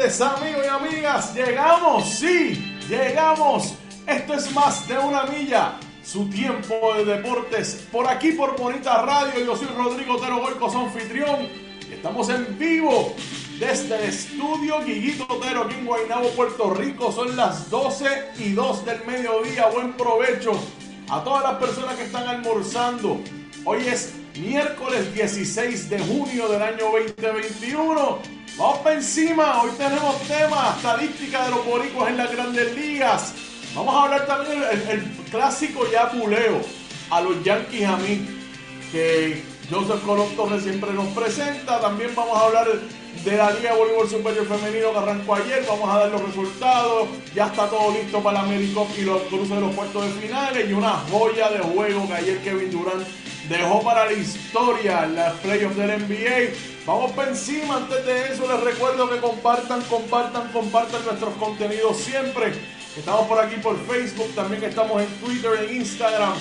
amigos y amigas, llegamos, sí, llegamos. Esto es más de una milla, su tiempo de deportes por aquí por Bonita Radio. Yo soy Rodrigo Otero Goico, su anfitrión. Estamos en vivo desde el estudio Guiguito Otero aquí en Guaynabo, Puerto Rico. Son las 12 y 2 del mediodía. Buen provecho a todas las personas que están almorzando. Hoy es miércoles 16 de junio del año 2021. Vamos para encima, hoy tenemos tema, estadística de los boricuas en las grandes ligas. Vamos a hablar también el, el clásico ya puleo a los Yankees a mí, que Joseph Colón Torres siempre nos presenta. También vamos a hablar de la Liga Voleibol Superior Femenino que arrancó ayer. Vamos a dar los resultados. Ya está todo listo para la América y los cruces de los puertos de finales. Y una joya de juego que ayer Kevin Durant dejó para la historia las playoffs del NBA. Vamos por encima, antes de eso les recuerdo que compartan, compartan, compartan nuestros contenidos siempre. Estamos por aquí por Facebook, también estamos en Twitter, en Instagram.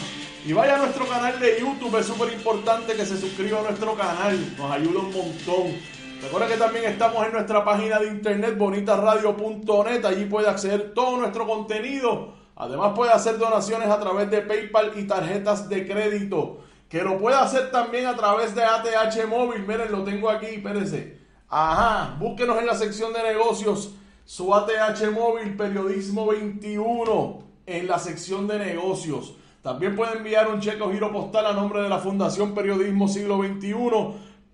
Y vaya a nuestro canal de YouTube, es súper importante que se suscriba a nuestro canal, nos ayuda un montón. Recuerda que también estamos en nuestra página de internet bonitasradio.net, allí puede acceder todo nuestro contenido. Además puede hacer donaciones a través de PayPal y tarjetas de crédito que lo puede hacer también a través de ATH Móvil. Miren, lo tengo aquí, espérense. Ajá, búsquenos en la sección de negocios su ATH Móvil Periodismo 21 en la sección de negocios. También puede enviar un cheque o giro postal a nombre de la Fundación Periodismo Siglo XXI,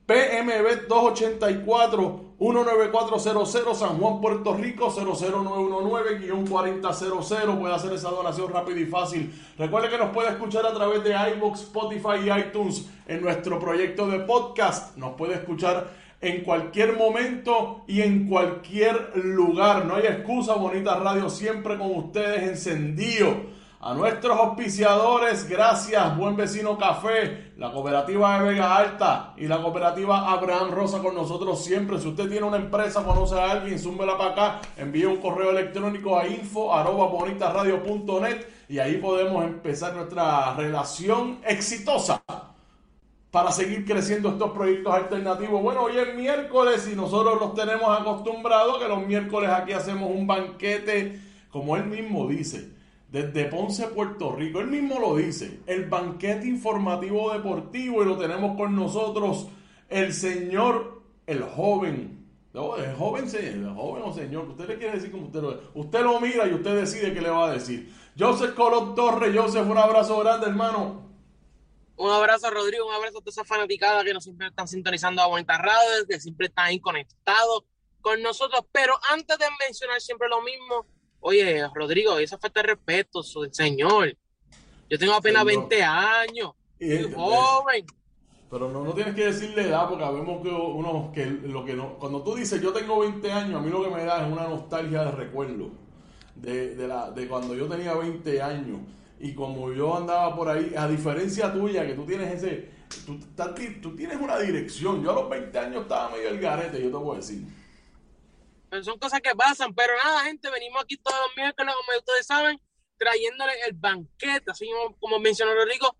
PMB 284-19400, San Juan, Puerto Rico, 00919-4000. Puede hacer esa donación rápida y fácil. Recuerde que nos puede escuchar a través de iVoox, Spotify y iTunes en nuestro proyecto de podcast. Nos puede escuchar en cualquier momento y en cualquier lugar. No hay excusa, Bonita Radio siempre con ustedes encendido. A nuestros auspiciadores, gracias, Buen Vecino Café, la cooperativa de Vega Alta y la cooperativa Abraham Rosa con nosotros siempre. Si usted tiene una empresa, conoce a alguien, súmela para acá, envíe un correo electrónico a info arroba y ahí podemos empezar nuestra relación exitosa para seguir creciendo estos proyectos alternativos. Bueno, hoy es miércoles y nosotros los tenemos acostumbrados que los miércoles aquí hacemos un banquete, como él mismo dice, desde Ponce, Puerto Rico. Él mismo lo dice, el banquete informativo deportivo y lo tenemos con nosotros el señor, el joven. El joven, el joven o señor, usted le quiere decir como usted lo Usted lo mira y usted decide qué le va a decir. Joseph Colón Torres, Joseph, un abrazo grande, hermano. Un abrazo, Rodrigo, un abrazo a todas esas fanaticadas que nos siempre están sintonizando a Bonita Radio, que siempre están ahí conectados con nosotros. Pero antes de mencionar siempre lo mismo, oye, Rodrigo, esa falta de respeto, su señor. Yo tengo apenas Señor. 20 años, soy joven. Pero no, no tienes que decirle edad porque vemos que uno que lo que no cuando tú dices yo tengo 20 años, a mí lo que me da es una nostalgia de recuerdo de, de la de cuando yo tenía 20 años y como yo andaba por ahí, a diferencia tuya que tú tienes ese tú, tú tienes una dirección. Yo a los 20 años estaba medio el garete, yo te puedo decir. Son cosas que pasan, pero nada, gente, venimos aquí todos los miércoles, como ustedes saben, trayéndoles el banquete, así como mencionó Rodrigo,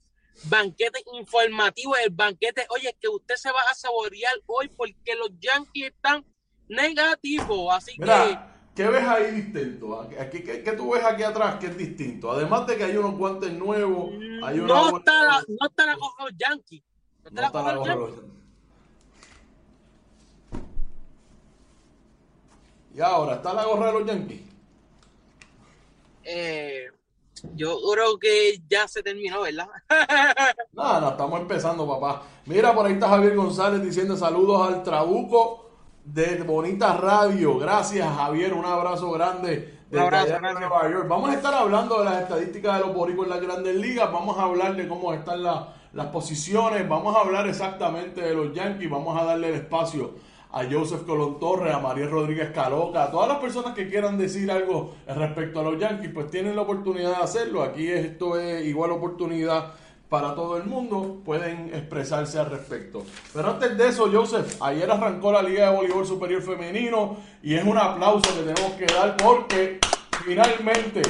banquete informativo, el banquete, oye, que usted se va a saborear hoy porque los Yankees están negativos, así que... ¿Qué ves ahí distinto? ¿Qué, qué, tú ves aquí atrás que es distinto? Además de que hay unos guantes nuevos, hay una no, está la, no está la los Yankees. No está, la cosa de los Yankees. Y ahora, ¿está la gorra de los Yankees? Eh, yo creo que ya se terminó, ¿verdad? Nada, no, estamos empezando, papá. Mira, por ahí está Javier González diciendo saludos al Trabuco de Bonita Radio. Gracias, Javier. Un abrazo grande. Un abrazo, Nueva York. Vamos a estar hablando de las estadísticas de los boricos en las grandes ligas. Vamos a hablar de cómo están las posiciones. Vamos a hablar exactamente de los Yankees. Vamos a darle el espacio a Joseph Colón Torres, a María Rodríguez Caloca, a todas las personas que quieran decir algo respecto a los Yankees, pues tienen la oportunidad de hacerlo. Aquí esto es igual oportunidad para todo el mundo, pueden expresarse al respecto. Pero antes de eso, Joseph, ayer arrancó la Liga de Voleibol Superior Femenino y es un aplauso que tenemos que dar porque finalmente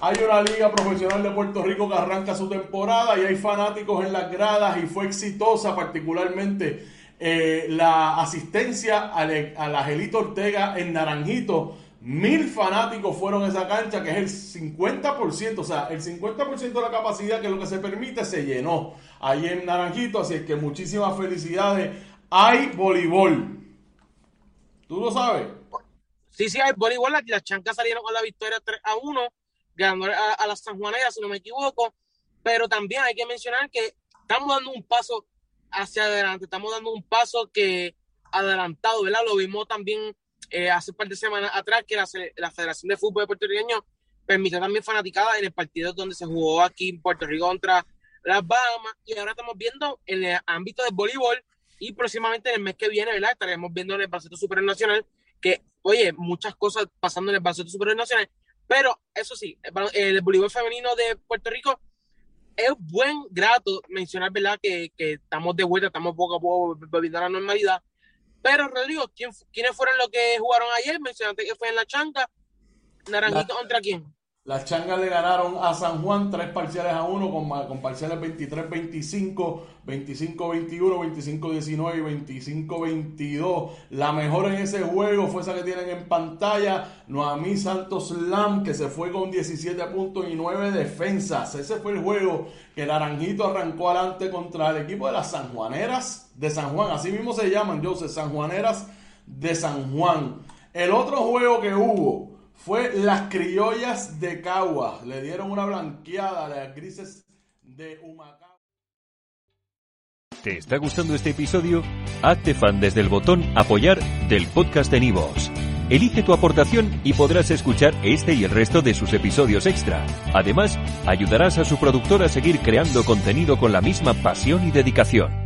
hay una liga profesional de Puerto Rico que arranca su temporada y hay fanáticos en las gradas y fue exitosa particularmente eh, la asistencia a, la Angelito Ortega en Naranjito. Mil fanáticos fueron a esa cancha, que es el 50%, o sea, el 50% de la capacidad que es lo que se permite se llenó ahí en Naranjito. Así que muchísimas felicidades. Hay voleibol. ¿Tú lo sabes? Sí, sí, hay voleibol. Las chancas salieron con la victoria 3 a 1, ganando a, a las Sanjuaneras, si no me equivoco. Pero también hay que mencionar que estamos dando un paso hacia adelante. Estamos dando un paso que adelantado, ¿verdad? Lo vimos también eh, hace un par de semanas atrás que la, la Federación de Fútbol de Puerto Rico permitió también fanaticada en el partido donde se jugó aquí en Puerto Rico contra las Bahamas y ahora estamos viendo en el ámbito del voleibol y próximamente en el mes que viene, ¿verdad? Estaremos viendo en el baloncesto supernacional que, oye, muchas cosas pasando en el baloncesto supernacional, pero eso sí, el voleibol femenino de Puerto Rico es buen grato mencionar, ¿verdad? Que, que, estamos de vuelta, estamos poco a poco volviendo a la normalidad. Pero, Rodrigo, ¿quién, ¿quiénes fueron los que jugaron ayer? Mencionaste que fue en la chanca. ¿Naranjito contra quién? Las changas le ganaron a San Juan tres parciales a uno con, con parciales 23-25, 25-21, 25-19 y 25-22. La mejor en ese juego fue esa que tienen en pantalla, Noamí Santos Lam, que se fue con 17 puntos y 9 defensas. Ese fue el juego que Naranjito arrancó adelante contra el equipo de las Sanjuaneras de San Juan. Así mismo se llaman, Joseph, Sanjuaneras de San Juan. El otro juego que hubo fue las criollas de Cagua. Le dieron una blanqueada a las grises de Humacao. ¿Te está gustando este episodio? Hazte fan desde el botón apoyar del podcast de Nivos. Elige tu aportación y podrás escuchar este y el resto de sus episodios extra. Además, ayudarás a su productor a seguir creando contenido con la misma pasión y dedicación.